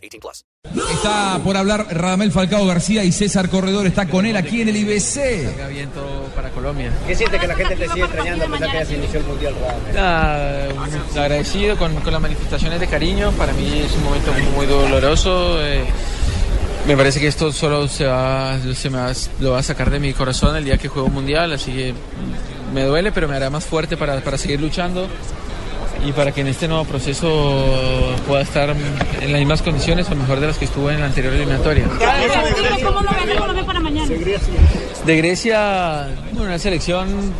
18 plus. Está por hablar Radamel Falcao García y César Corredor está con él aquí en el IBC. Salga viento para Colombia. ¿Qué siente que la gente te sigue extrañando a pesar que ya se inició el Mundial? Nada, agradecido con, con las manifestaciones de cariño. Para mí es un momento muy doloroso. eh, me parece que esto solo se va, se me va, lo va a sacar de mi corazón el día que juego un mundial, así que me duele, pero me hará más fuerte para, para seguir luchando y para que en este nuevo proceso pueda estar en las mismas condiciones o mejor de las que estuve en la anterior eliminatoria. ¿Cómo lo ven, cómo lo ven para mañana? De Grecia, bueno, una selección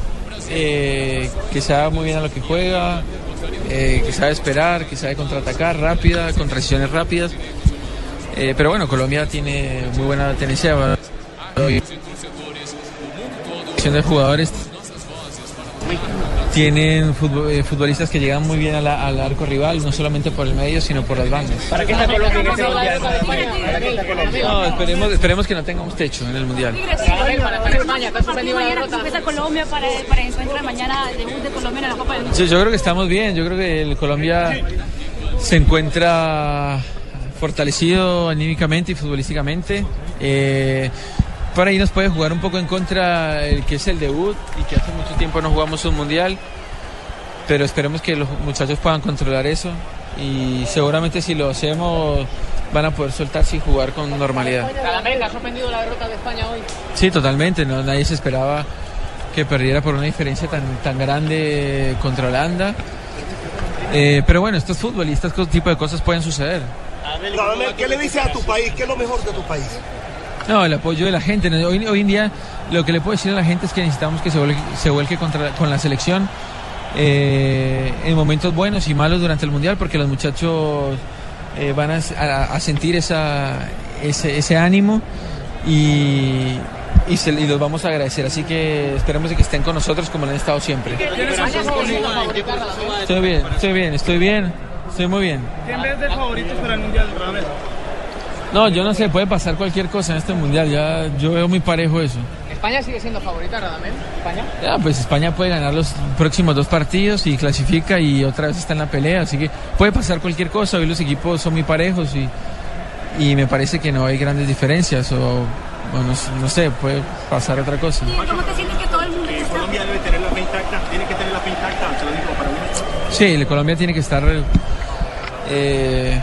eh, que sabe muy bien a lo que juega, eh, que sabe esperar, que sabe contraatacar rápida, con transiciones rápidas. Eh, pero bueno, Colombia tiene muy buena. Y- de jugadores tienen eh, futbolistas que llegan muy bien a la- al arco rival, no solamente por el medio, sino por las bandas. ¿Para qué está Colombia en Mundial? ¿Para? No, esperemos, esperemos que no tengamos techo en el Mundial. Para España, empieza Colombia para, para el encuentro de mañana, debut de Colombia en la Copa del Mundo. Sí, yo creo que estamos bien. Yo creo que el Colombia se encuentra fortalecido anímicamente y futbolísticamente. Eh, por ahí nos puede jugar un poco en contra el que es el debut y que hace mucho tiempo no jugamos un mundial. Pero esperemos que los muchachos puedan controlar eso y seguramente si lo hacemos van a poder soltarse y jugar con normalidad. Radamel, ¿ha sorprendido la derrota de España hoy? Sí, totalmente. No, nadie se esperaba que perdiera por una diferencia tan, tan grande contra Holanda. Eh, pero bueno, estos futbolistas, este tipo de cosas pueden suceder. ¿qué le dices a tu país? ¿Qué es lo mejor de tu país? No, el apoyo de la gente. Hoy, hoy en día lo que le puedo decir a la gente es que necesitamos que se vuelque, se vuelque contra, con la selección eh, en momentos buenos y malos durante el Mundial porque los muchachos eh, van a, a- a sentir esa, ese, ese ánimo y, y, se- y los vamos a agradecer. Así que esperemos de que estén con nosotros como lo han estado siempre. Estoy bien, estoy bien, estoy bien, estoy muy bien. ¿Quién ves de favoritos para el Mundial? No, yo no sé, puede pasar cualquier cosa en este mundial, ya yo veo muy parejo eso. ¿España sigue siendo favorita, Radamel? ¿España? Ya, pues España puede ganar los próximos dos partidos y clasifica y otra vez está en la pelea, así que puede pasar cualquier cosa, hoy los equipos son muy parejos y, y me parece que no hay grandes diferencias o, bueno, no, sé, puede pasar otra cosa. ¿Y ¿Cómo te sientes que todo el mundo está? Colombia debe tener la fe intacta, tiene que tener la fe intacta, se lo digo para mí. Sí, la Colombia tiene que estar eh,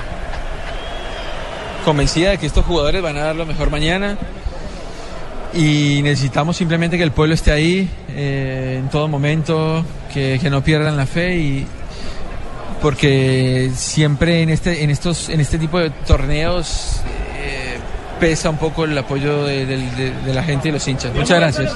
convencida de que estos jugadores van a dar lo mejor mañana y necesitamos simplemente que el pueblo esté ahí eh, en todo momento, que, no pierdan la fe y porque siempre en este en estos en este tipo de torneos eh, pesa un poco el apoyo de, la gente y los hinchas. Muchas gracias.